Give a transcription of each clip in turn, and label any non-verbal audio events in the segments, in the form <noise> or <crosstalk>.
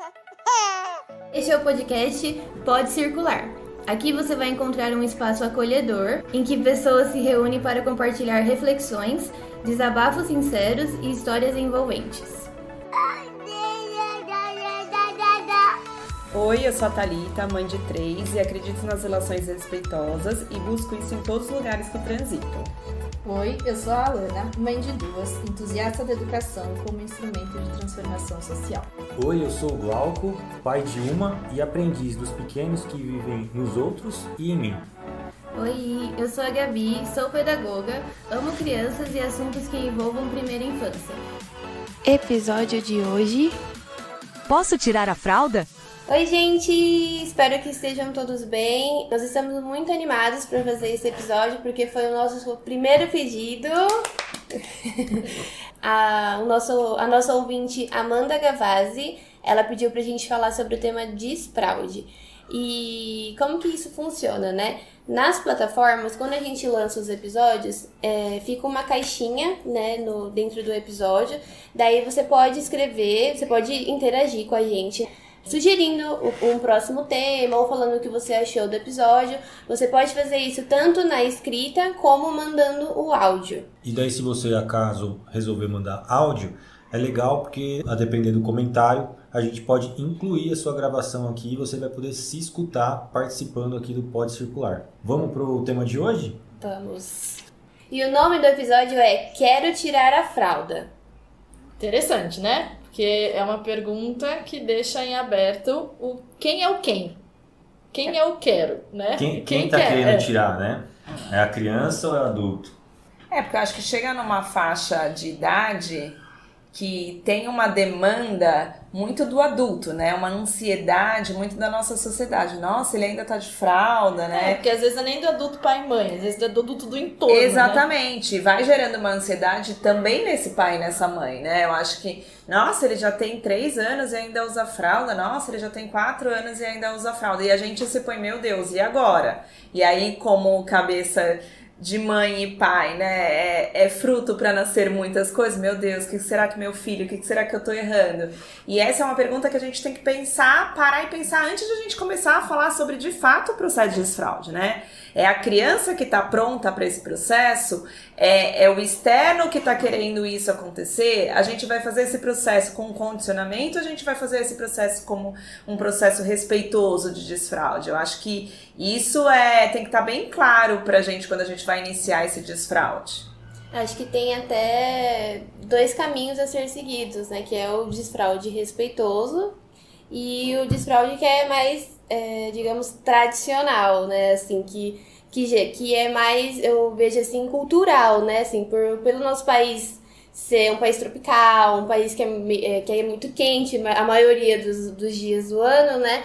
<laughs> Este é o podcast Pode Circular. Aqui você vai encontrar um espaço acolhedor em que pessoas se reúnem para compartilhar reflexões, desabafos sinceros e histórias envolventes. Oi, eu sou a Thalita, mãe de três, e acredito nas relações respeitosas e busco isso em todos os lugares que transito. Oi, eu sou a Alana, mãe de duas, entusiasta da educação como instrumento de transformação social. Oi, eu sou o Glauco, pai de uma e aprendiz dos pequenos que vivem nos outros e em mim. Oi, eu sou a Gabi, sou pedagoga, amo crianças e assuntos que envolvam primeira infância. Episódio de hoje. Posso tirar a fralda? Oi, gente! Espero que estejam todos bem. Nós estamos muito animados para fazer esse episódio porque foi o nosso primeiro pedido. <laughs> a, o nosso, a nossa ouvinte Amanda Gavazzi, ela pediu pra gente falar sobre o tema desfraude. E como que isso funciona, né? Nas plataformas, quando a gente lança os episódios, é, fica uma caixinha, né, no, dentro do episódio. Daí você pode escrever, você pode interagir com a gente sugerindo um próximo tema ou falando o que você achou do episódio. Você pode fazer isso tanto na escrita como mandando o áudio. E daí, se você acaso resolver mandar áudio, é legal porque, a depender do comentário, a gente pode incluir a sua gravação aqui e você vai poder se escutar participando aqui do Pode Circular. Vamos pro tema de hoje? Vamos. E o nome do episódio é Quero Tirar a Fralda. Interessante, né? Porque é uma pergunta que deixa em aberto o quem é o quem. Quem é o quero, né? Quem, quem, tá quer? querendo é. tirar, né? É a criança ou é o adulto? É, porque eu acho que chega numa faixa de idade que tem uma demanda muito do adulto, né? Uma ansiedade muito da nossa sociedade. Nossa, ele ainda tá de fralda, né? É, porque às vezes é nem do adulto pai e mãe, às vezes é do adulto do entorno. Né? Exatamente. Né? Vai gerando uma ansiedade também nesse pai e nessa mãe, né? Eu acho que, nossa, ele já tem três anos e ainda usa fralda. Nossa, ele já tem quatro anos e ainda usa fralda. E a gente se põe, meu Deus, e agora? E aí, como cabeça de mãe e pai, né? É, é fruto para nascer muitas coisas. Meu Deus, o que será que meu filho? O que será que eu tô errando? E essa é uma pergunta que a gente tem que pensar, parar e pensar antes de a gente começar a falar sobre de fato o processo de desfraude, né? É a criança que está pronta para esse processo? É, é o externo que está querendo isso acontecer? A gente vai fazer esse processo com condicionamento? A gente vai fazer esse processo como um processo respeitoso de desfraude? Eu acho que isso é tem que estar tá bem claro para a gente quando a gente vai iniciar esse desfraude. Acho que tem até dois caminhos a ser seguidos, né? Que é o desfraude respeitoso e o desfraude que é mais é, digamos, tradicional, né? Assim, que, que, que é mais, eu vejo assim, cultural, né? Assim, por, pelo nosso país ser um país tropical, um país que é, é que é muito quente a maioria dos, dos dias do ano, né?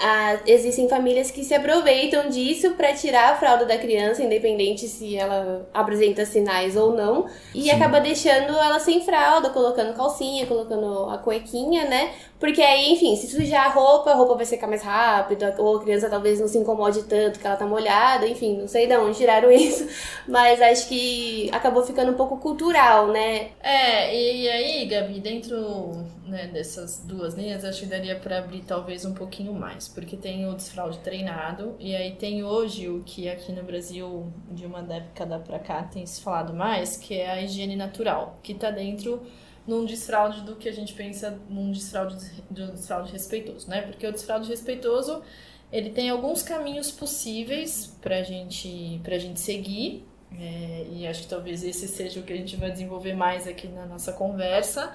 Ah, existem famílias que se aproveitam disso para tirar a fralda da criança, independente se ela apresenta sinais ou não, e Sim. acaba deixando ela sem fralda, colocando calcinha, colocando a cuequinha, né? Porque aí, enfim, se sujar a roupa, a roupa vai secar mais rápido, ou a criança talvez não se incomode tanto que ela tá molhada, enfim, não sei de onde tiraram <laughs> isso, mas acho que acabou ficando um pouco cultural, né? É, e aí, Gabi, dentro né, dessas duas linhas, acho que daria para abrir talvez um pouquinho mais, porque tem o desfraude treinado, e aí tem hoje o que aqui no Brasil, de uma década para cá, tem se falado mais, que é a higiene natural, que tá dentro num desfraude do que a gente pensa num desfraude, de um desfraude respeitoso, né? Porque o desfraude respeitoso, ele tem alguns caminhos possíveis pra gente, pra gente seguir, é, e acho que talvez esse seja o que a gente vai desenvolver mais aqui na nossa conversa,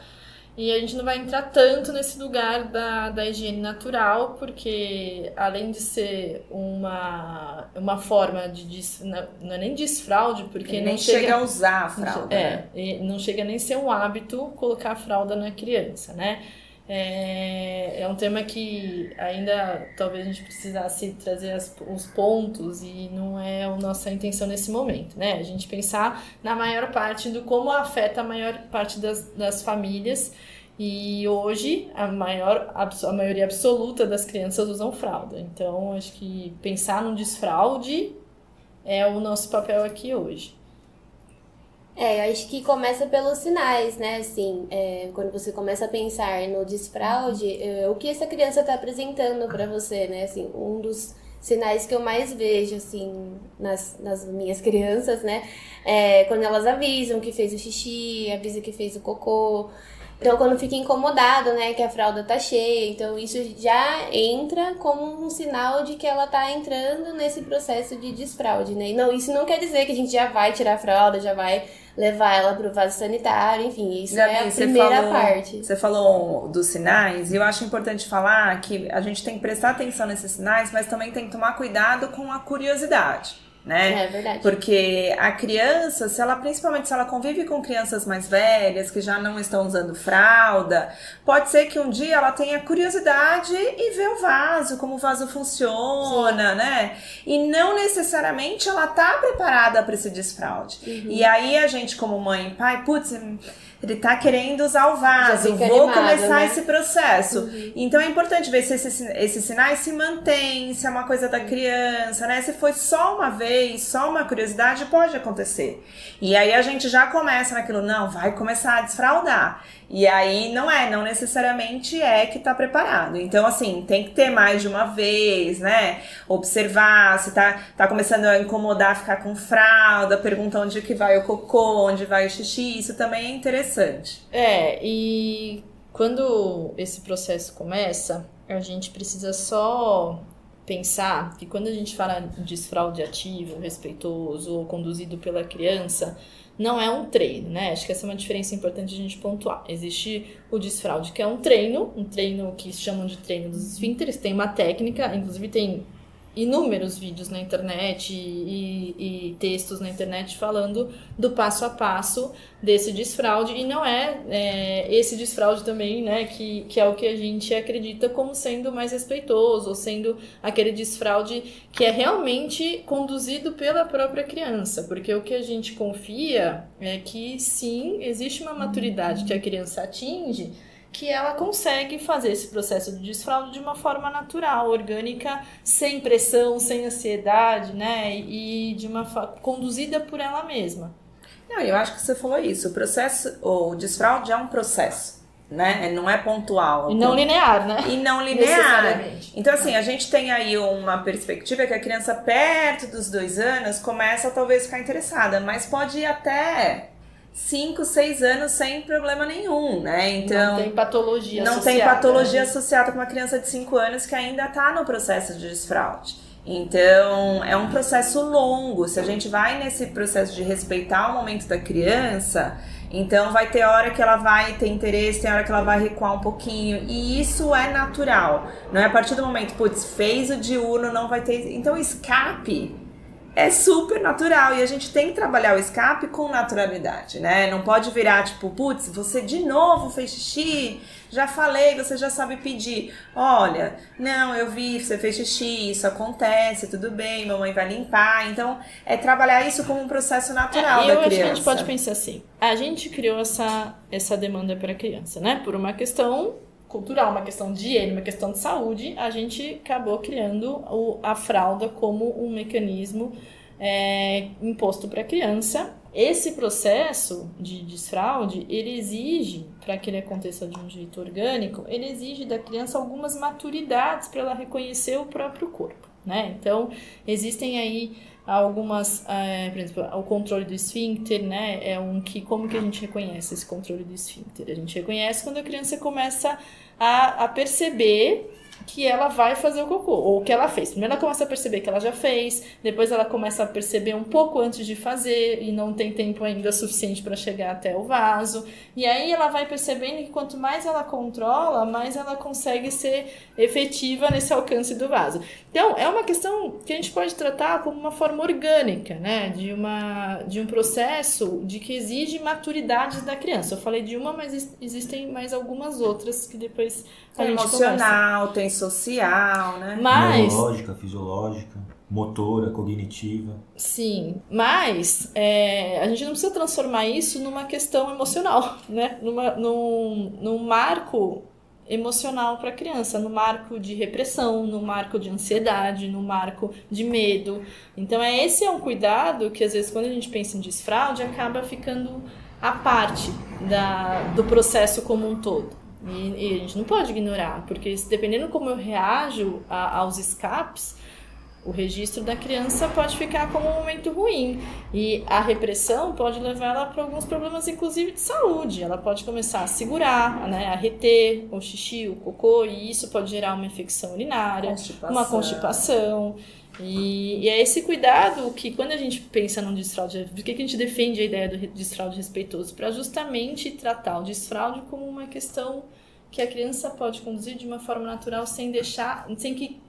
e a gente não vai entrar tanto nesse lugar da, da higiene natural, porque além de ser uma, uma forma de. Des, não é nem desfraude, porque nem chega, chega, a usar a fralda. É, né? não chega nem ser um hábito colocar a fralda na criança, né? É, é um tema que ainda talvez a gente precisasse trazer as, os pontos e não é a nossa intenção nesse momento, né? A gente pensar na maior parte do como afeta a maior parte das, das famílias e hoje a maior a maioria absoluta das crianças usam fralda. Então acho que pensar no desfraude é o nosso papel aqui hoje. É, eu acho que começa pelos sinais, né? Assim, é, quando você começa a pensar no desfraude, é, o que essa criança está apresentando para você, né? Assim, um dos sinais que eu mais vejo, assim, nas, nas minhas <laughs> crianças, né? É quando elas avisam que fez o xixi, avisa que fez o cocô. Então, quando fica incomodado, né, que a fralda tá cheia, então isso já entra como um sinal de que ela tá entrando nesse processo de desfraude, né? E não, isso não quer dizer que a gente já vai tirar a fralda, já vai levar ela pro vaso sanitário, enfim, isso Gabi, é a primeira falou- parte. Você falou dos sinais, e eu acho importante falar que a gente tem que prestar atenção nesses sinais, mas também tem que tomar cuidado com a curiosidade, né? É verdade. Porque a criança, se ela, principalmente se ela convive com crianças mais velhas, que já não estão usando fralda, pode ser que um dia ela tenha curiosidade e ver o vaso, como o vaso funciona, né? E não necessariamente ela tá preparada para esse desfraude. Uhum. E aí a gente, como mãe e pai, putz, ele tá querendo usar o vaso, vou animado, começar né? esse processo. Então é importante ver se esses, esses sinais se mantêm, se é uma coisa da criança, né? Se foi só uma vez, só uma curiosidade, pode acontecer. E aí a gente já começa naquilo, não, vai começar a desfraldar. E aí não é, não necessariamente é que tá preparado. Então, assim, tem que ter mais de uma vez, né? Observar se tá, tá começando a incomodar ficar com fralda, pergunta onde que vai o cocô, onde vai o xixi, isso também é interessante. É, e quando esse processo começa, a gente precisa só pensar que quando a gente fala de desfraude ativo, respeitoso ou conduzido pela criança, não é um treino, né? Acho que essa é uma diferença importante a gente pontuar. Existe o desfraude, que é um treino, um treino que chamam de treino dos esfíncteres, tem uma técnica, inclusive tem inúmeros vídeos na internet e, e textos na internet falando do passo a passo desse desfraude. E não é, é, esse desfraude também, né, que, que é o que a gente acredita como sendo mais respeitoso, ou sendo aquele desfraude que é realmente conduzido pela própria criança, porque o que a gente confia é que sim, existe uma maturidade que a criança atinge que ela consegue fazer esse processo de desfraude de uma forma natural, orgânica, sem pressão, sem ansiedade, né? E de uma conduzida por ela mesma. Não, eu acho que você falou isso. O processo, o desfraude é um processo, né? Não é pontual. E não linear, né? E não linear. Então, assim, a gente tem aí uma perspectiva que a criança perto dos dois anos começa a talvez ficar interessada, mas pode ir até 5, 6 anos sem problema nenhum, né? Então. não tem patologia Não tem associada, patologia né? associada com uma criança de 5 anos que ainda está no processo de desfraude. Então, é um processo longo. Se a gente vai nesse processo de respeitar o momento da criança, então vai ter hora que ela vai ter interesse, tem hora que ela vai recuar um pouquinho. E isso é natural. Não é a partir do momento, putz, fez o diurno, não vai ter. Então, escape é super natural e a gente tem que trabalhar o escape com naturalidade, né? Não pode virar tipo, putz, você de novo fez xixi, já falei, você já sabe pedir. Olha, não, eu vi, você fez xixi, isso acontece, tudo bem, mamãe vai limpar. Então, é trabalhar isso como um processo natural É, da eu acho que criança. a gente pode pensar assim: a gente criou essa, essa demanda para a criança, né? Por uma questão cultural, uma questão de higiene, uma questão de saúde, a gente acabou criando o, a fralda como um mecanismo é, imposto para a criança. Esse processo de desfraude, ele exige, para que ele aconteça de um jeito orgânico, ele exige da criança algumas maturidades para ela reconhecer o próprio corpo, né? Então, existem aí algumas, é, por exemplo, o controle do esfíncter, né? É um que, como que a gente reconhece esse controle do esfíncter? A gente reconhece quando a criança começa a, a perceber que ela vai fazer o cocô, ou que ela fez. Primeiro ela começa a perceber que ela já fez, depois ela começa a perceber um pouco antes de fazer e não tem tempo ainda suficiente para chegar até o vaso. E aí ela vai percebendo que quanto mais ela controla, mais ela consegue ser efetiva nesse alcance do vaso. Então, é uma questão que a gente pode tratar como uma forma orgânica, né? De, uma, de um processo de que exige maturidade da criança. Eu falei de uma, mas ex- existem mais algumas outras que depois a Tem gente conversa. emocional, tem social, né? Mas, Neurológica, fisiológica, motora, cognitiva. sim, mas é, a gente não precisa transformar isso numa questão emocional, <laughs> né? Numa, num, num marco emocional para a criança, no marco de repressão, no marco de ansiedade, no marco de medo. Então, é esse é um cuidado que às vezes quando a gente pensa em desfraude acaba ficando a parte da, do processo como um todo. E, e a gente não pode ignorar, porque dependendo como eu reajo a, aos escapes, o registro da criança pode ficar como um momento ruim e a repressão pode levar ela para alguns problemas, inclusive de saúde. Ela pode começar a segurar, né, a reter o xixi, o cocô, e isso pode gerar uma infecção urinária, constipação. uma constipação. E, e, é esse cuidado que, quando a gente pensa num desfraude, por que a gente defende a ideia do desfraude respeitoso? Para justamente tratar o desfraude como uma questão que a criança pode conduzir de uma forma natural sem deixar, sem que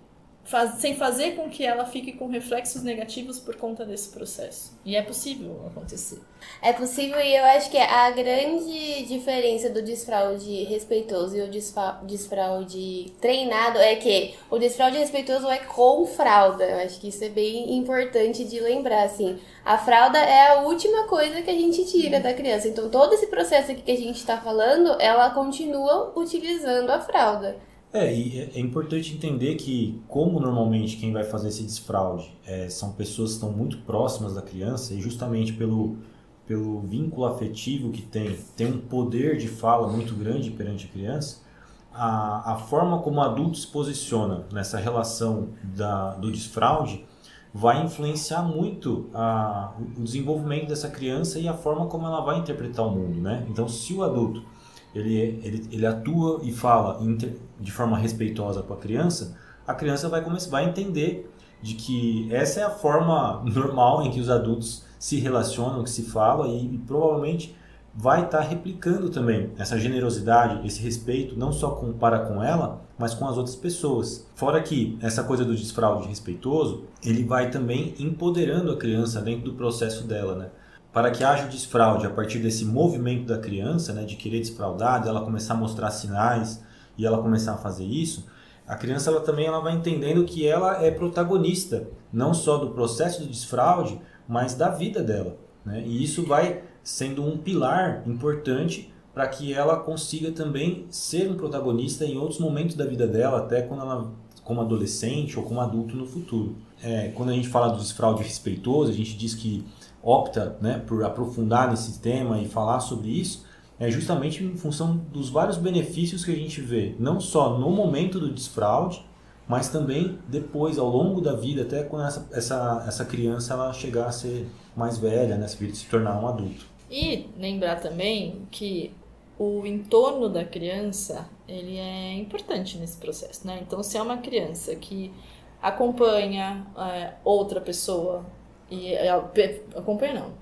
faz, sem fazer com que ela fique com reflexos negativos por conta desse processo. E é possível acontecer. É possível e eu acho que a grande diferença do desfraude respeitoso e o desfraude treinado é que o desfraude respeitoso é com fralda. Eu acho que isso é bem importante de lembrar, assim. A fralda é a última coisa que a gente tira da criança. Então, todo esse processo aqui que a gente está falando, ela continua utilizando a fralda. É, e é, é importante entender que, como normalmente quem vai fazer esse desfraude é, são pessoas que estão muito próximas da criança e justamente pelo, pelo vínculo afetivo que tem, tem um poder de fala muito grande perante a criança, a, a forma como o adulto se posiciona nessa relação da, do desfraude vai influenciar muito a, o desenvolvimento dessa criança e a forma como ela vai interpretar o mundo, né? Então, se o adulto ele, ele, ele atua e fala de forma respeitosa com a criança, a criança vai começar vai entender de que essa é a forma normal em que os adultos se relacionam, que se fala e, e provavelmente vai estar tá replicando também essa generosidade, esse respeito, não só com, para com ela, mas com as outras pessoas. Fora que essa coisa do desfraude respeitoso, ele vai também empoderando a criança dentro do processo dela, né? para que haja o desfraude a partir desse movimento da criança, né, de querer desfraudar, dela começar a mostrar sinais e ela começar a fazer isso, a criança ela também ela vai entendendo que ela é protagonista, não só do processo do desfraude, mas da vida dela. Né? E isso vai sendo um pilar importante para que ela consiga também ser um protagonista em outros momentos da vida dela, até quando ela como adolescente ou como adulto no futuro. É, quando a gente fala do desfraude respeitoso, a gente diz que opta né, por aprofundar nesse tema e falar sobre isso, é justamente em função dos vários benefícios que a gente vê, não só no momento do desfraude, mas também depois, ao longo da vida, até quando essa, essa, essa criança ela chegar a ser mais velha, né, se, tornar um adulto. E lembrar também que o entorno da criança ele é importante nesse processo, né? Então, se é uma criança que acompanha é, outra pessoa e é, acompanha não.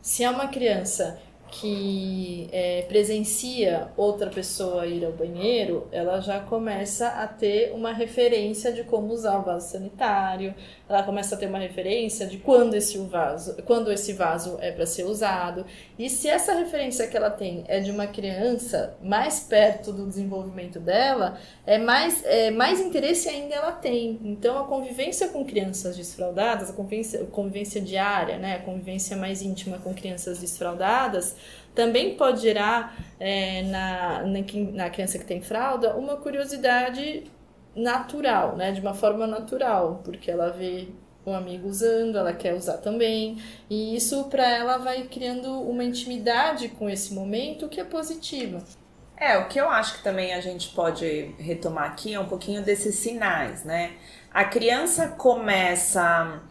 Se é uma criança que é, presencia outra pessoa ir ao banheiro, ela já começa a ter uma referência de como usar o vaso sanitário, ela começa a ter uma referência de quando esse vaso, quando esse vaso é para ser usado. E se essa referência que ela tem é de uma criança mais perto do desenvolvimento dela, é mais, é, mais interesse ainda ela tem. Então a convivência com crianças desfraudadas, a convivência, convivência diária, né, a convivência mais íntima com crianças desfraudadas, também pode gerar é, na, na, na criança que tem fralda uma curiosidade natural, né? De uma forma natural, porque ela vê um amigo usando, ela quer usar também, e isso para ela vai criando uma intimidade com esse momento que é positiva. É, o que eu acho que também a gente pode retomar aqui é um pouquinho desses sinais, né? A criança começa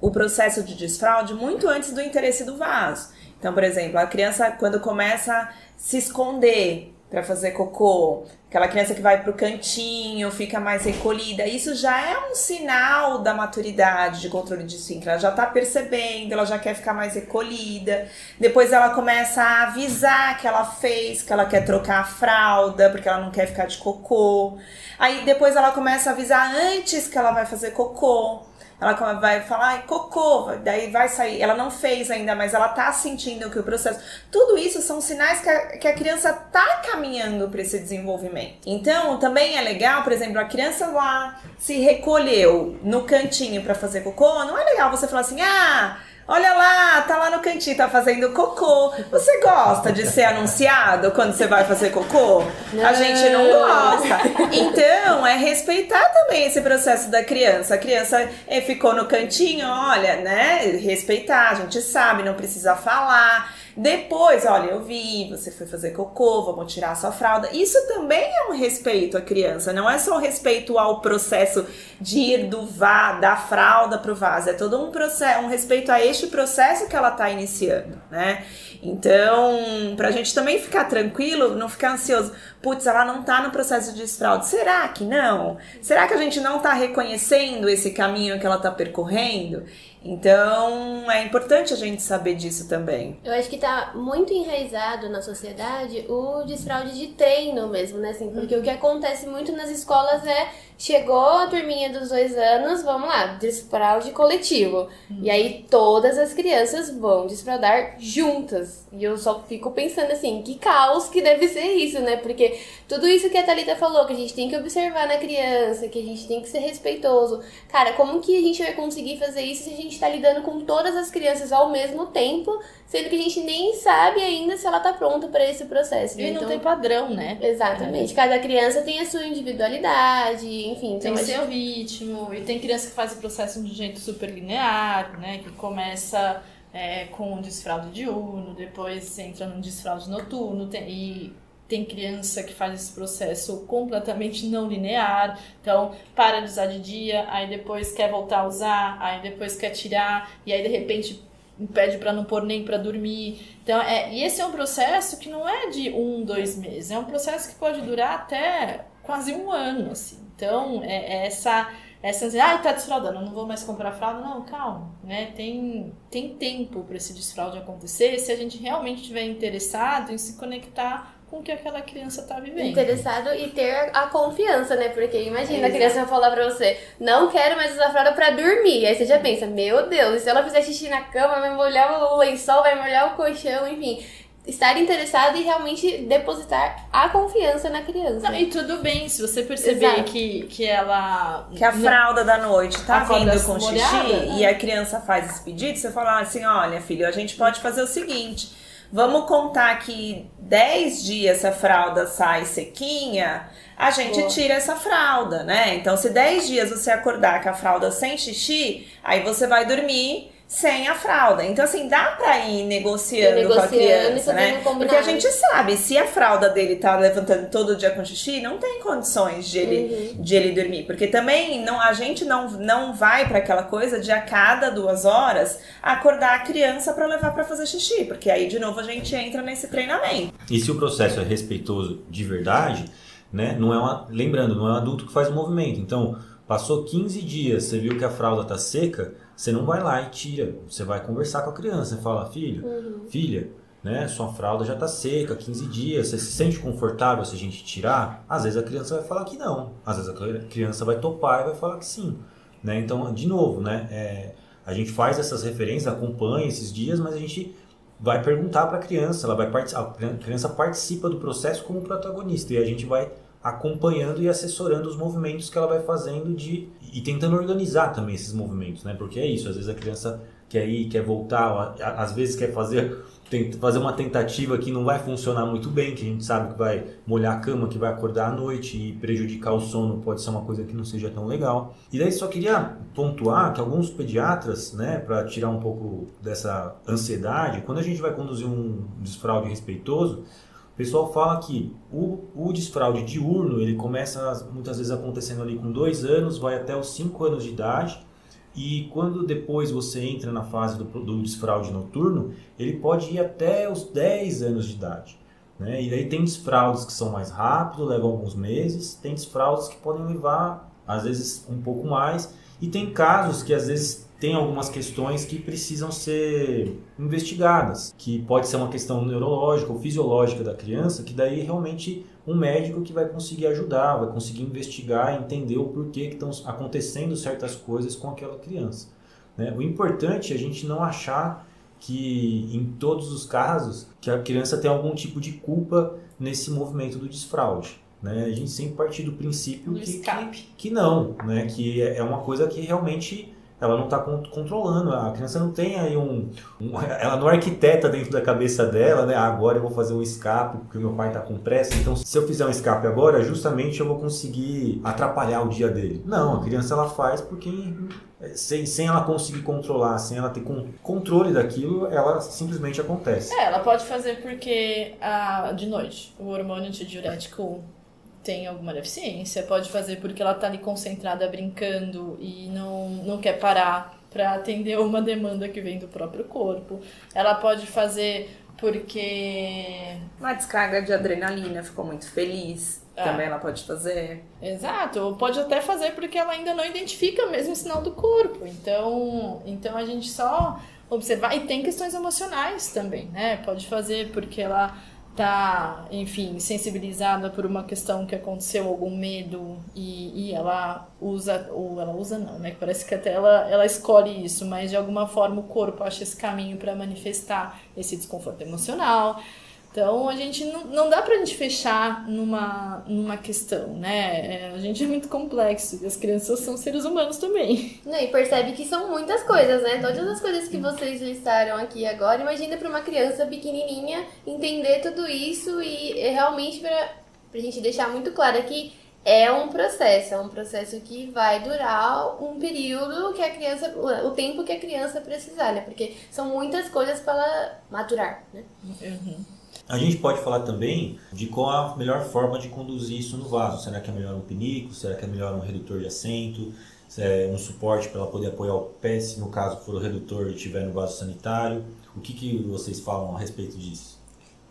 o processo de desfraude muito antes do interesse do vaso. Então, por exemplo, a criança quando começa a se esconder para fazer cocô, aquela criança que vai pro cantinho, fica mais recolhida, isso já é um sinal da maturidade de controle de esfíncter. Ela já tá percebendo, ela já quer ficar mais recolhida. Depois ela começa a avisar que ela fez, que ela quer trocar a fralda, porque ela não quer ficar de cocô. Aí depois ela começa a avisar antes que ela vai fazer cocô. Ela vai falar, ai, cocô, daí vai sair. Ela não fez ainda, mas ela tá sentindo que o processo. Tudo isso são sinais que a, que a criança tá caminhando para esse desenvolvimento. Então, também é legal, por exemplo, a criança lá se recolheu no cantinho para fazer cocô. Não é legal você falar assim, ah Olha lá, tá lá no cantinho, tá fazendo cocô. Você gosta de ser anunciado quando você vai fazer cocô? A gente não gosta. Então, é respeitar também esse processo da criança. A criança eh, ficou no cantinho, olha, né? Respeitar, a gente sabe, não precisa falar. Depois, olha, eu vi, você foi fazer cocô, vamos tirar a sua fralda. Isso também é um respeito à criança, não é só o respeito ao processo de ir do vá, da fralda pro vaso, é todo um processo, um respeito a este processo que ela tá iniciando, né? Então, pra gente também ficar tranquilo, não ficar ansioso, putz, ela não tá no processo de desfraude. Será que não? Será que a gente não tá reconhecendo esse caminho que ela tá percorrendo? Então, é importante a gente saber disso também. Eu acho que tá muito enraizado na sociedade o desfraude de treino mesmo, né? Assim, porque o que acontece muito nas escolas é chegou a turminha dos dois anos, vamos lá, desfraude coletivo. E aí todas as crianças vão desfraudar juntas. E eu só fico pensando assim, que caos que deve ser isso, né? Porque tudo isso que a Thalita falou, que a gente tem que observar na criança, que a gente tem que ser respeitoso. Cara, como que a gente vai conseguir fazer isso se a gente tá lidando com todas as crianças ao mesmo tempo, sendo que a gente nem sabe ainda se ela tá pronta para esse processo. né? E não Então- tem padrão, né? Exatamente. Cada criança tem a sua individualidade, enfim. Tem Então, seu ritmo, e tem criança que faz o processo de um jeito super linear, né? Que começa é, com um desfraude diurno, depois entra num desfraude noturno, tem- e tem criança que faz esse processo completamente não linear, então para de usar de dia, aí depois quer voltar a usar, aí depois quer tirar, e aí de repente pede para não pôr nem para dormir. Então, é, e esse é um processo que não é de um, dois meses, é um processo que pode durar até quase um ano, assim. Então, é, é essa essa dizer, ah, tá desfraudando, não vou mais comprar fralda. Não, calma, né? Tem, tem tempo para esse desfraude acontecer se a gente realmente estiver interessado em se conectar com o que aquela criança tá vivendo. interessado e ter a confiança, né? Porque imagina a Exato. criança falar pra você, não quero mais usar fralda pra dormir. Aí você já pensa, meu Deus, e se ela fizer xixi na cama, vai molhar o lençol, vai molhar o colchão, enfim. Estar interessado e realmente depositar a confiança na criança. Não, e tudo bem, se você perceber Exato. que, que ela. Que a fralda da noite tá vindo com molhada, xixi né? e a criança faz esse pedido, você fala assim: olha, filho, a gente pode fazer o seguinte. Vamos contar que 10 dias se a fralda sai sequinha, a gente Boa. tira essa fralda, né? Então, se 10 dias você acordar com a fralda sem xixi, aí você vai dormir sem a fralda. Então, assim, dá pra ir negociando, Ir com a negociando criança, né? Porque a gente sabe, se a fralda dele tá levantando todo dia com xixi, não tem condições de ele, Uhum. de ele dormir. Porque também não, a gente não, não vai pra aquela coisa de a cada duas horas acordar a criança pra levar pra fazer xixi. Porque aí, de novo, a gente entra nesse treinamento. E se o processo é respeitoso de verdade, né, não é uma, lembrando, não é um adulto que faz o movimento. Então, passou 15 dias, você viu que a fralda tá seca, você não vai lá e tira. Você vai conversar com a criança e fala, filho, filha, né, sua fralda já tá seca, 15 dias, você se sente confortável se a gente tirar? Às vezes a criança vai falar que não, às vezes a criança vai topar e vai falar que sim. Né? Então, de novo, né, é, a gente faz essas referências, acompanha esses dias, mas a gente vai perguntar para a criança, ela vai participar, a criança participa do processo como protagonista e a gente vai acompanhando e assessorando os movimentos que ela vai fazendo de e tentando organizar também esses movimentos, né? Porque é isso, às vezes a criança quer ir, quer voltar, às vezes quer fazer fazer uma tentativa que não vai funcionar muito bem, que a gente sabe que vai molhar a cama, que vai acordar à noite e prejudicar o sono, pode ser uma coisa que não seja tão legal. E daí só queria pontuar que alguns pediatras, né, para tirar um pouco dessa ansiedade, quando a gente vai conduzir um desfraude respeitoso, o pessoal fala que o, o desfraude diurno, ele começa muitas vezes acontecendo ali com dois anos, vai até os cinco anos de idade, e quando depois você entra na fase do, do desfraude noturno, ele pode ir até os 10 anos de idade. Né? E daí tem desfraudes que são mais rápidos, levam alguns meses, tem desfraudes que podem levar, às vezes, um pouco mais, e tem casos que às vezes tem algumas questões que precisam ser investigadas, que pode ser uma questão neurológica ou fisiológica da criança, que daí realmente um médico que vai conseguir ajudar, vai conseguir investigar, entender o porquê que estão acontecendo certas coisas com aquela criança. né? O importante é a gente não achar que em todos os casos que a criança tem algum tipo de culpa nesse movimento do desfraude. Né? A gente sempre parte do princípio que, que, que não, né? que é uma coisa que realmente ela não está controlando. A criança não tem aí um, um, <laughs> Ela não arquiteta dentro da cabeça dela, né? Agora eu vou fazer um escape porque meu pai está com pressa. Então, se eu fizer um escape agora, justamente eu vou conseguir atrapalhar o dia dele. Não, a criança ela faz porque sem, sem ela conseguir controlar, sem ela ter controle daquilo, ela simplesmente acontece. É, ela pode fazer porque ah, de noite o hormônio antidiurético tem alguma deficiência, pode fazer porque ela tá ali concentrada brincando e não, não quer parar para atender uma demanda que vem do próprio corpo. Ela pode fazer porque. Uma descarga de adrenalina, ficou muito feliz. É. Também ela pode fazer. Exato, pode até fazer porque ela ainda não identifica mesmo o sinal do corpo. Então, então a gente só observar. E tem questões emocionais também, né? Pode fazer porque ela tá, enfim, sensibilizada por uma questão que aconteceu, algum medo, e, e ela usa, ou ela usa não, né? Parece que até ela, ela escolhe isso, mas de alguma forma o corpo acha esse caminho para manifestar esse desconforto emocional. Então a gente não, não dá pra gente fechar numa, numa questão, né? É, a gente é muito complexo e as crianças são seres humanos também. Não, e percebe que são muitas coisas, né? Todas as coisas que vocês listaram aqui agora, imagina para uma criança pequenininha entender tudo isso e é realmente pra, pra gente deixar muito claro que é um processo, é um processo que vai durar um período que a criança, o tempo que a criança precisar, né? Porque são muitas coisas para ela maturar, né? Uhum. A gente pode falar também de qual a melhor forma de conduzir isso no vaso. Será que é melhor um pinico? Será que é melhor um redutor de assento? É um suporte para ela poder apoiar o pé, se no caso for o redutor e estiver no vaso sanitário? O que, que vocês falam a respeito disso?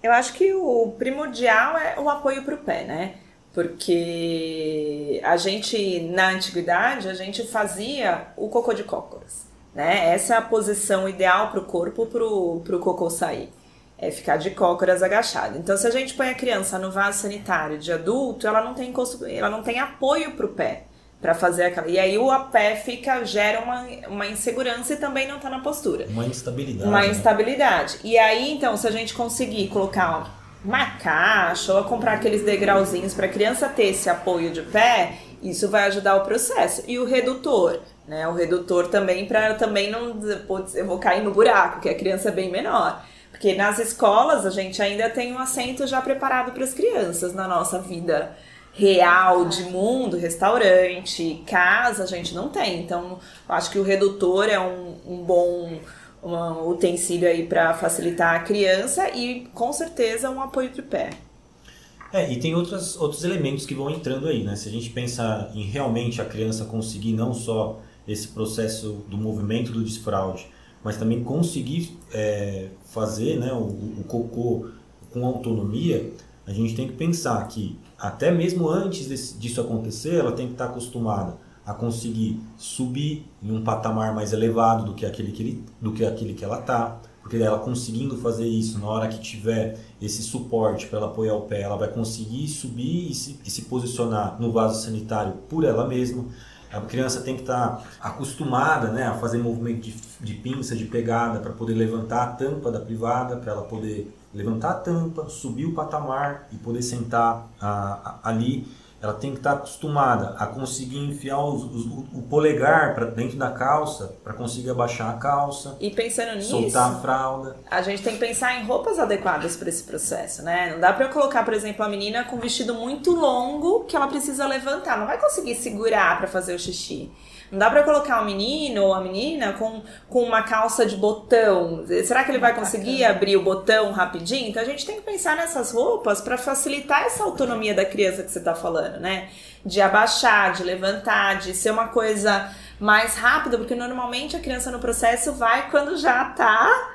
Eu acho que o primordial é o apoio para o pé, né? Porque a gente, na antiguidade, a gente fazia o cocô de cócoras, né? Essa é a posição ideal para o corpo, para o cocô sair é ficar de cócoras agachado. Então, se a gente põe a criança no vaso sanitário de adulto, ela não tem ela não tem apoio para o pé para fazer aquela. E aí o pé fica gera uma, uma insegurança e também não está na postura. Uma instabilidade. Uma né? instabilidade. E aí, então, se a gente conseguir colocar uma caixa ou comprar aqueles degrauzinhos para a criança ter esse apoio de pé, isso vai ajudar o processo. E o redutor, né? O redutor também para também não, putz, eu vou cair no buraco, que a criança é bem menor. Porque nas escolas a gente ainda tem um assento já preparado para as crianças na nossa vida real de mundo, restaurante, casa, a gente não tem. Então, acho que o redutor é um, um bom um utensílio aí para facilitar a criança e com certeza um apoio de pé. É, e tem outros, outros elementos que vão entrando aí, né? Se a gente pensar em realmente a criança conseguir não só esse processo do movimento do desfraude, mas também conseguir é, fazer né, o, o cocô com autonomia, a gente tem que pensar que até mesmo antes desse, disso acontecer, ela tem que estar acostumada a conseguir subir em um patamar mais elevado do que aquele que, ele, do que, aquele que ela está, porque ela conseguindo fazer isso na hora que tiver esse suporte para ela apoiar o pé, ela vai conseguir subir e se, e se posicionar no vaso sanitário por ela mesma. A criança tem que estar acostumada né, a fazer movimento de, de pinça, de pegada, para poder levantar a tampa da privada, para ela poder levantar a tampa, subir o patamar e poder sentar a, a, ali ela tem que estar acostumada a conseguir enfiar os, os, o polegar para dentro da calça para conseguir abaixar a calça. E pensando nisso, soltar a fralda. A gente tem que pensar em roupas adequadas para esse processo, né? Não dá para eu colocar, por exemplo, a menina com um vestido muito longo que ela precisa levantar, não vai conseguir segurar para fazer o xixi. Não dá para colocar o menino ou a menina com, com uma calça de botão. Será que ele vai conseguir abrir o botão rapidinho? Então a gente tem que pensar nessas roupas para facilitar essa autonomia da criança que você está falando, né? De abaixar, de levantar, de ser uma coisa mais rápida, porque normalmente a criança no processo vai quando já tá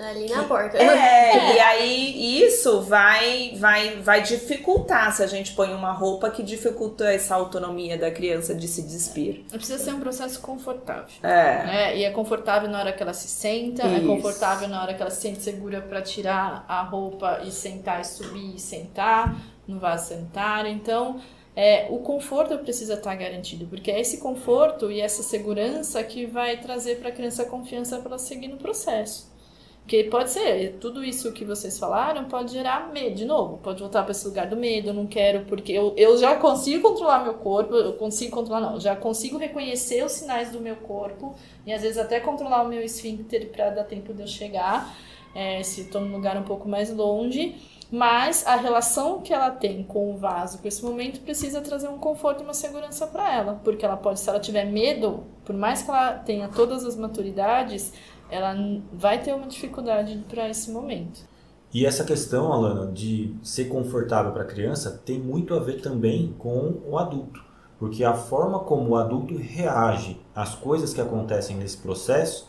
Ali na porta. É, <laughs> e aí isso vai, vai, vai dificultar se a gente põe uma roupa que dificulta essa autonomia da criança de se despir. Precisa ser um processo confortável. É. Né? E é confortável na hora que ela se senta, é isso. é confortável na hora que ela se sente segura para tirar a roupa e sentar e subir e sentar no vaso sanitário. Então, é, o conforto precisa estar garantido, porque é esse conforto e essa segurança que vai trazer para a criança a confiança para ela seguir no processo. Porque pode ser, tudo isso que vocês falaram pode gerar medo, de novo, pode voltar para esse lugar do medo, eu não quero, porque eu, eu já consigo controlar meu corpo, eu consigo controlar, não, já consigo reconhecer os sinais do meu corpo e às vezes até controlar o meu esfíncter para dar tempo de eu chegar, é, se estou num lugar um pouco mais longe, mas a relação que ela tem com o vaso, com esse momento, precisa trazer um conforto e uma segurança para ela, porque ela pode, se ela tiver medo, por mais que ela tenha todas as maturidades, ela vai ter uma dificuldade para esse momento. E essa questão, Alana, de ser confortável para a criança tem muito a ver também com o adulto, porque a forma como o adulto reage às coisas que acontecem nesse processo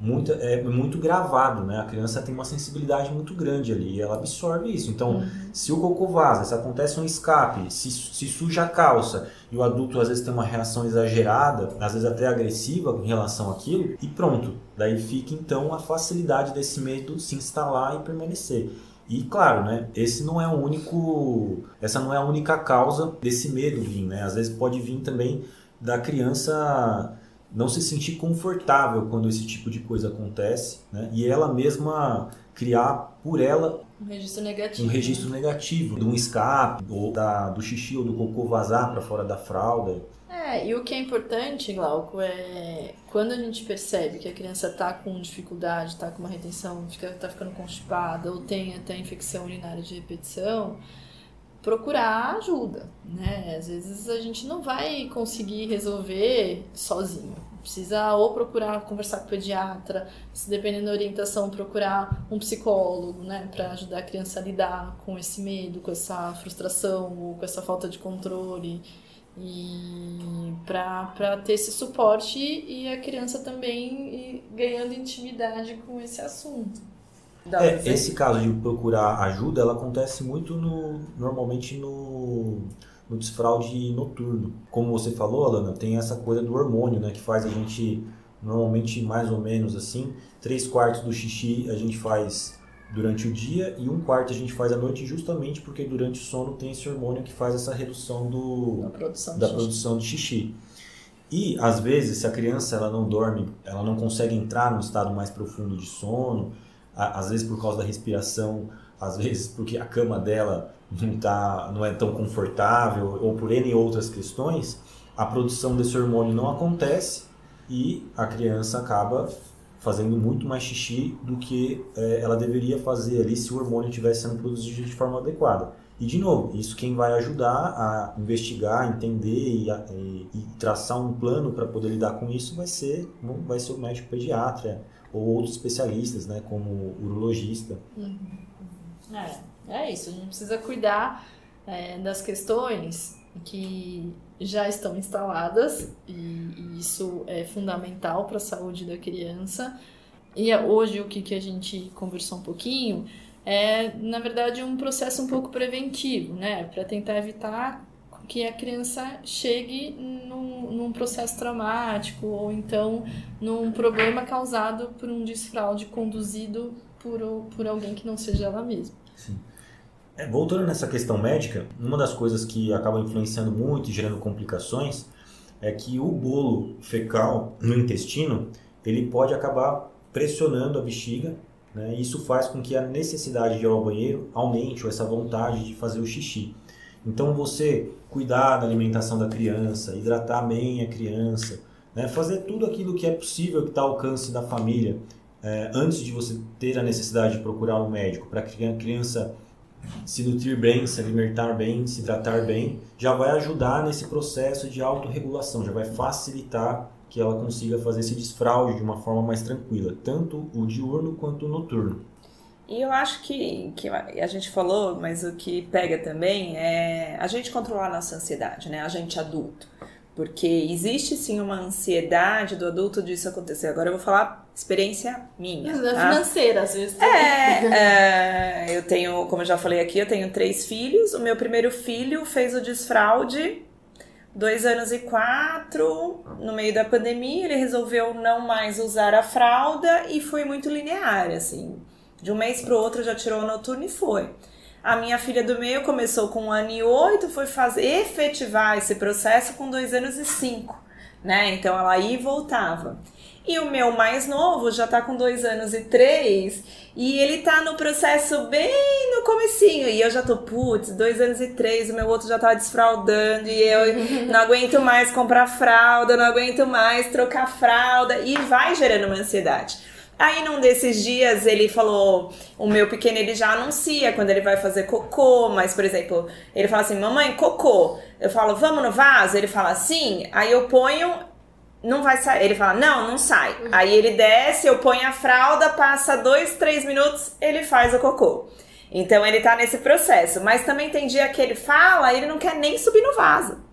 muito, é muito gravado, né? A criança tem uma sensibilidade muito grande ali e ela absorve isso. Então, uhum. se o cocô vaza, se acontece um escape, se, se suja a calça e o adulto às vezes tem uma reação exagerada, às vezes até agressiva em relação àquilo, e pronto. Daí fica então a facilidade desse medo se instalar e permanecer. E claro, né, esse não é o único, essa não é a única causa desse medo vir, né? Às vezes pode vir também da criança não se sentir confortável quando esse tipo de coisa acontece, né? E ela mesma criar por ela um registro negativo. Um registro né? negativo de um escape ou da, do xixi ou do cocô vazar para fora da fralda. É, e o que é importante, Glauco, é quando a gente percebe que a criança está com dificuldade, está com uma retenção, está ficando constipada ou tem até infecção urinária de repetição, procurar ajuda, né? Às vezes a gente não vai conseguir resolver sozinho. Precisa ou procurar conversar com o pediatra, se dependendo da orientação, procurar um psicólogo, né, para ajudar a criança a lidar com esse medo, com essa frustração ou com essa falta de controle e para ter esse suporte e a criança também ganhando intimidade com esse assunto. É, esse caso de procurar ajuda, ela acontece muito no, normalmente no, no desfraude noturno. Como você falou, Alana, tem essa coisa do hormônio, né, que faz a gente normalmente mais ou menos assim, três quartos do xixi a gente faz durante o dia e um quarto a gente faz à noite justamente porque durante o sono tem esse hormônio que faz essa redução do, da produção, da de, produção de xixi. E às vezes se a criança ela não dorme, ela não consegue entrar num estado mais profundo de sono, às vezes por causa da respiração, às vezes porque a cama dela não, tá, não é tão confortável, ou por N outras questões, a produção desse hormônio não acontece e a criança acaba fazendo muito mais xixi do que é, ela deveria fazer ali se o hormônio estivesse sendo produzido de forma adequada. E de novo, isso quem vai ajudar a investigar, entender e, e, e traçar um plano para poder lidar com isso vai ser, vai ser o médico pediatra, ou outros especialistas, né, como urologista. Uhum. É, é isso, a gente precisa cuidar é, das questões que já estão instaladas e, e isso é fundamental para a saúde da criança. E hoje o que, que a gente conversou um pouquinho é, na verdade, um processo um pouco preventivo, né, para tentar evitar que a criança chegue num, num, processo traumático ou então num problema causado por um desfraude conduzido por, por alguém que não seja ela mesma. Sim. É, voltando nessa questão médica, uma das coisas que acaba influenciando muito e gerando complicações é que o bolo fecal no intestino ele pode acabar pressionando a bexiga né? Isso faz com que a necessidade de ir ao banheiro aumente, ou essa vontade de fazer o xixi. Então você cuidar da alimentação da criança, hidratar bem a criança, né? fazer tudo aquilo que é possível que está ao alcance da família é, antes de você ter a necessidade de procurar um médico para que a criança se nutrir bem, se alimentar bem, se hidratar bem, já vai ajudar nesse processo de autorregulação, já vai facilitar que ela consiga fazer esse desfraude de uma forma mais tranquila, tanto o diurno quanto o noturno. E eu acho que, que a gente falou, mas o que pega também é a gente controlar a nossa ansiedade, né? A gente adulto. Porque existe sim uma ansiedade do adulto disso acontecer. Agora eu vou falar experiência minha. Tá? Financeira, às vezes. É, é, eu tenho, como eu já falei aqui, eu tenho três filhos. O meu primeiro filho fez o desfraude dois anos e quatro, no meio da pandemia, ele resolveu não mais usar a fralda e foi muito linear, assim. De um mês para o outro já tirou o noturno e foi. A minha filha do meio começou com um ano e oito, foi fazer efetivar esse processo com dois anos e cinco, né? Então ela ia e voltava. E o meu mais novo já tá com dois anos e três. E ele tá no processo bem no comecinho. E eu já tô, putz, dois anos e três, o meu outro já tá desfraudando. E eu <laughs> não aguento mais comprar fralda, não aguento mais trocar fralda. E vai gerando uma ansiedade. Aí num desses dias ele falou, o meu pequeno ele já anuncia quando ele vai fazer cocô, mas por exemplo, ele fala assim, mamãe, cocô. Eu falo, vamos no vaso? Ele fala sim. Aí eu ponho, não vai sair. Ele fala, não, não sai. Aí ele desce, eu ponho a fralda, passa dois, três minutos, ele faz o cocô. Então ele tá nesse processo. Mas também tem dia que ele fala, ele não quer nem subir no vaso.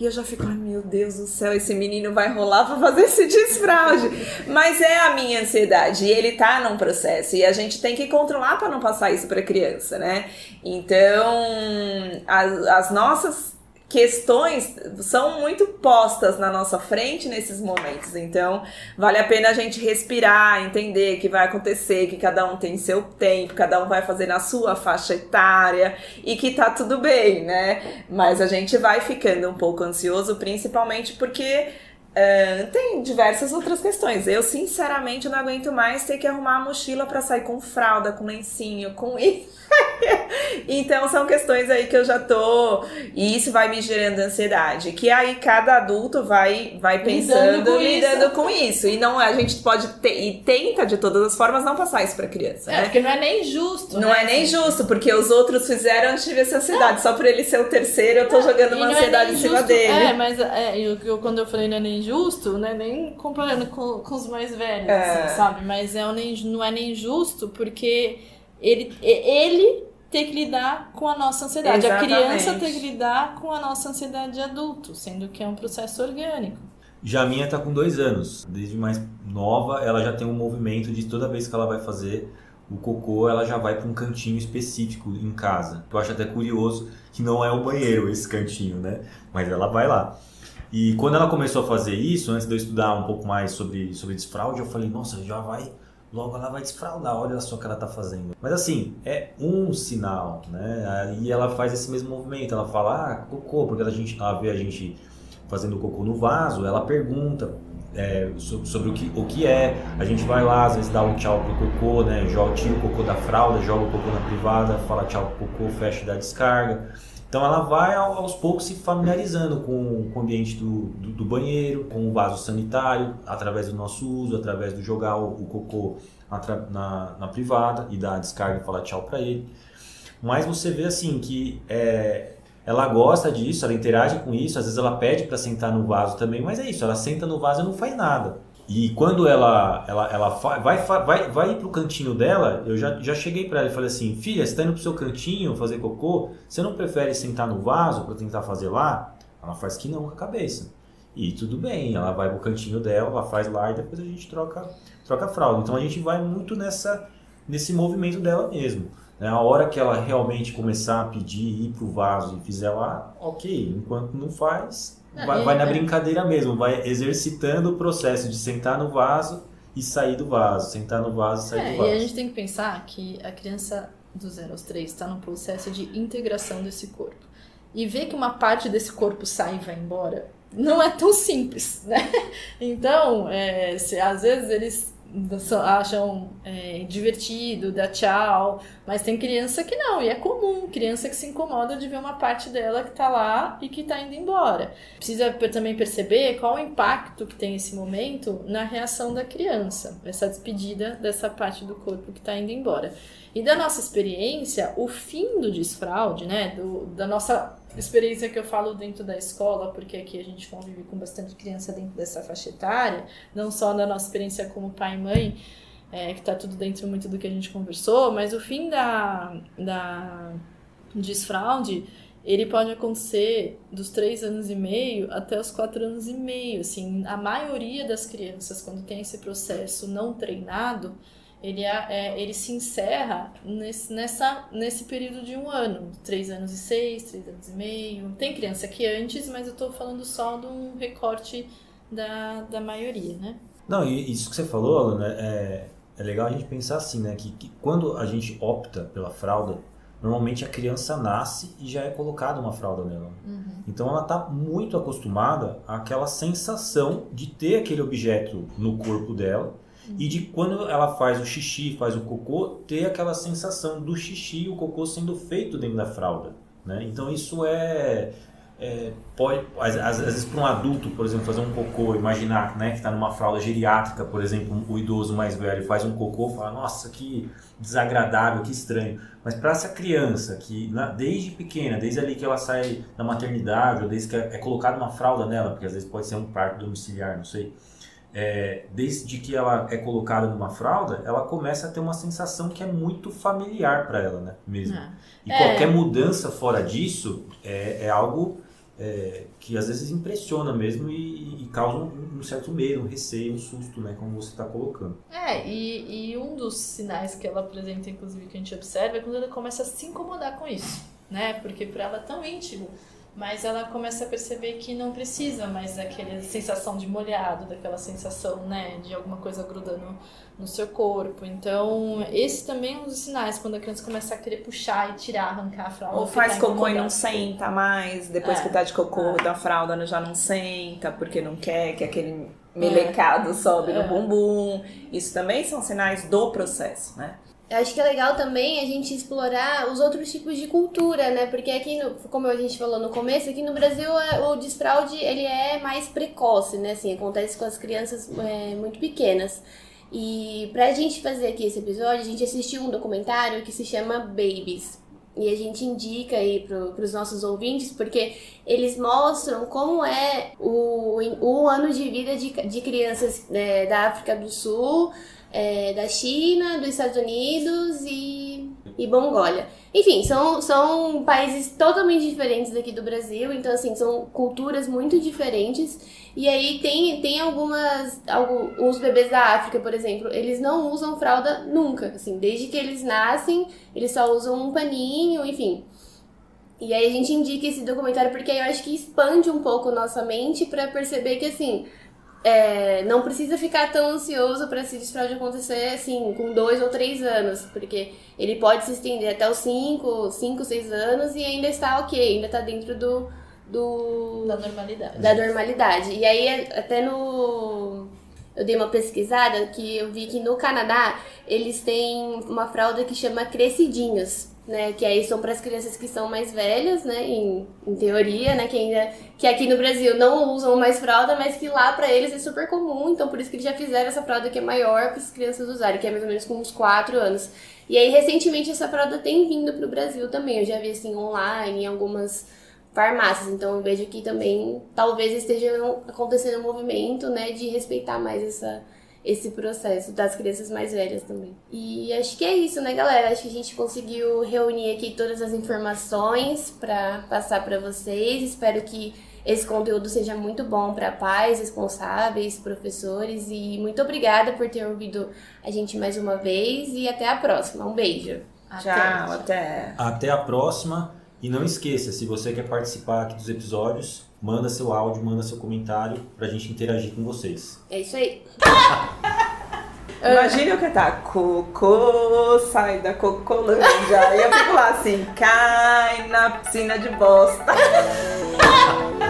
E eu já fico, ai meu Deus do céu, esse menino vai rolar pra fazer esse desfraude. Mas é a minha ansiedade. E ele tá num processo. E a gente tem que controlar para não passar isso pra criança, né? Então, as, as nossas questões são muito postas na nossa frente nesses momentos. Então, vale a pena a gente respirar, entender que vai acontecer, que cada um tem seu tempo, cada um vai fazer na sua faixa etária e que tá tudo bem, né? Mas a gente vai ficando um pouco ansioso, principalmente porque Uh, tem diversas outras questões. Eu, sinceramente, não aguento mais ter que arrumar a mochila para sair com fralda, com lencinho, com isso. <laughs> então, são questões aí que eu já tô. E isso vai me gerando ansiedade. Que aí cada adulto vai, vai pensando, lidando com, lidando isso. com isso. E não, a gente pode ter, e tenta de todas as formas não passar isso pra criança. É, né? porque não é nem justo. Não né? é nem justo, porque os outros fizeram de ver essa ansiedade. Só por ele ser o terceiro, eu tô Não, jogando uma não é ansiedade nem em cima dele. É, mas é, eu, eu- quando eu falei não é nem justo, né? Nem comparando com, com os mais velhos, É. assim, sabe? Mas é um não é nem justo porque ele, e- ele tem que lidar com a nossa ansiedade. Exatamente. A criança tem que lidar com a nossa ansiedade de adulto, sendo que é um processo orgânico. Já a minha tá com dois anos. Desde mais nova, ela já tem um movimento de toda vez que ela vai fazer o cocô, ela já vai para um cantinho específico em casa. Eu acho até curioso que não é o banheiro esse cantinho, né? Mas ela vai lá. E quando ela começou a fazer isso, antes de eu estudar um pouco mais sobre, sobre desfraude, eu falei, nossa, já vai, logo ela vai desfraudar, olha só o que ela tá fazendo. Mas assim, é um sinal, né? E ela faz esse mesmo movimento, ela fala, ah, cocô, porque a gente, ela vê a gente fazendo cocô no vaso, ela pergunta é, so- sobre o que, o que é. A gente vai lá, às vezes dá um tchau pro cocô, né? Joga, tira o cocô da fralda, joga o cocô na privada, fala tchau pro cocô, fecha e dá descarga. Então ela vai ao- aos poucos se familiarizando com, com o ambiente do, do, do banheiro, com o vaso sanitário, através do nosso uso, através do jogar o, o cocô atra- na, na privada e dar a descarga e falar tchau para ele. Mas você vê assim que é, ela gosta disso, ela interage com isso, às vezes ela pede para sentar no vaso também, mas é isso, ela senta no vaso e não faz nada. E quando ela, ela, ela vai, vai, vai pro cantinho dela, eu já, já cheguei para ela e falei assim: Filha, você tá indo pro seu cantinho fazer cocô? Você não prefere sentar no vaso para tentar fazer lá? Ela faz que não com a cabeça. E tudo bem, ela vai pro cantinho dela, ela faz lá e depois a gente troca, troca a fralda. Então a gente vai muito nessa, nesse movimento dela mesmo. né? A hora que ela realmente começar a pedir, ir pro vaso e fizer lá, ok. Enquanto não faz, vai, vai na é. brincadeira mesmo, vai exercitando o processo de sentar no vaso e sair do vaso, sentar no vaso e sair É, do vaso. e a gente tem que pensar que a criança do 0 aos 3 está num processo de integração desse corpo. E ver que uma parte desse corpo sai e vai embora não é tão simples, <laughs> né? Então, é, se, às vezes eles acham é, divertido, dá tchau, mas tem criança que não, e é comum, criança que se incomoda de ver uma parte dela que tá lá e que tá indo embora. Precisa também perceber qual o impacto que tem esse momento na reação da criança, essa despedida dessa parte do corpo que tá indo embora. E da nossa experiência, o fim do desfraude, né, do, da nossa experiência que eu falo dentro da escola, porque aqui a gente convive com bastante criança dentro dessa faixa etária, não só da nossa experiência como pai e mãe, é, que tá tudo dentro muito do que a gente conversou, mas o fim da, da desfraude, ele pode acontecer dos três anos e meio até os quatro anos e meio, assim, a maioria das crianças, quando tem esse processo não treinado, ele, é, ele se encerra nesse, nessa, nesse período de um ano, três anos e seis, três anos e meio. Tem criança que antes, mas eu tô falando só de um recorte da, da maioria, né? Não, e isso que você falou, Alana, é, é legal a gente pensar assim, né? Que, que quando a gente opta pela fralda, normalmente a criança nasce e já é colocada uma fralda nela. Uhum. Então ela está muito acostumada àquela sensação de ter aquele objeto no corpo dela e de quando ela faz o xixi, faz o cocô, ter aquela sensação do xixi e o cocô sendo feito dentro da fralda. Né? Então isso é, é pode às, às vezes para um adulto, por exemplo, fazer um cocô, imaginar né, que está numa fralda geriátrica, por exemplo, o idoso mais velho faz um cocô, fala nossa que desagradável, que estranho. Mas para essa criança que na- desde pequena, desde ali que ela sai da maternidade ou desde que é, é colocada uma fralda nela, porque às vezes pode ser um parto domiciliar, não sei é, desde que ela é colocada numa fralda, ela começa a ter uma sensação que é muito familiar para ela, né? Mesmo. É. E É. qualquer mudança fora disso é, é algo é, que às vezes impressiona mesmo e, e causa um, um certo medo, um receio, um susto, né? Como você está colocando. É, e, e um dos sinais que ela apresenta, inclusive, que a gente observa, é quando ela começa a se incomodar com isso, né? Porque para ela é tão íntimo, mas ela começa a perceber que não precisa mais daquela sensação de molhado, daquela sensação, né, de alguma coisa grudando no seu corpo. Então, esse também é um dos sinais, quando a criança começa a querer puxar e tirar, arrancar a fralda. Ou faz cocô e não senta mais, depois É. que tá de cocô da fralda já não senta, porque não quer que aquele melecado sobe É. no bumbum. Isso também são sinais do processo, né? Eu acho que é legal também a gente explorar os outros tipos de cultura, né? Porque aqui, no, como a gente falou no começo, aqui no Brasil é- o desfraude ele é mais precoce, né? Assim, acontece com as crianças é, muito pequenas. E pra gente fazer aqui esse episódio, a gente assistiu um documentário que se chama Babies. E a gente indica aí pro, pros nossos ouvintes, porque eles mostram como é o, o ano de vida de, de crianças né, da África do Sul, é, da China, dos Estados Unidos e, e Mongólia. Enfim, são, são países totalmente diferentes daqui do Brasil, então assim, são culturas muito diferentes. E aí tem, tem algumas. Algum, os bebês da África, por exemplo, eles não usam fralda nunca. Assim, desde que eles nascem, eles só usam um paninho, enfim. E aí a gente indica esse documentário porque aí eu acho que expande um pouco nossa mente pra perceber que assim. É, não precisa ficar tão ansioso para esse desfraude acontecer assim, com dois ou três anos, porque ele pode se estender até os cinco, cinco, seis anos e ainda está ok, ainda está dentro do, do Da normalidade. da normalidade. E aí, até no. Eu dei uma pesquisada que eu vi que no Canadá eles têm uma fralda que chama Crescidinhos, né? Que aí são para as crianças que são mais velhas, né? Em, em teoria, né? Que ainda. Que aqui no Brasil não usam mais fralda, mas que lá para eles é super comum. Então por isso que eles já fizeram essa fralda que é maior para as crianças usarem, que é mais ou menos com uns 4 anos. E aí, recentemente, essa fralda tem vindo pro Brasil também. Eu já vi assim online em algumas farmácias. Então eu vejo que também talvez esteja acontecendo um movimento, né, de respeitar mais essa, esse processo das crianças mais velhas também. E acho que é isso, né, galera? Acho que a gente conseguiu reunir aqui todas as informações para passar para vocês. Espero que esse conteúdo seja muito bom para pais, responsáveis, professores e muito obrigada por ter ouvido a gente mais uma vez e até a próxima. Um beijo. Tchau, até. Até a próxima. E não esqueça, se você quer participar aqui dos episódios, manda seu áudio, manda seu comentário pra gente interagir com vocês. É isso aí. <laughs> Imagina eu cantar Cocô, sai da Cocolândia. E eu fico lá assim, cai na piscina de bosta. <laughs>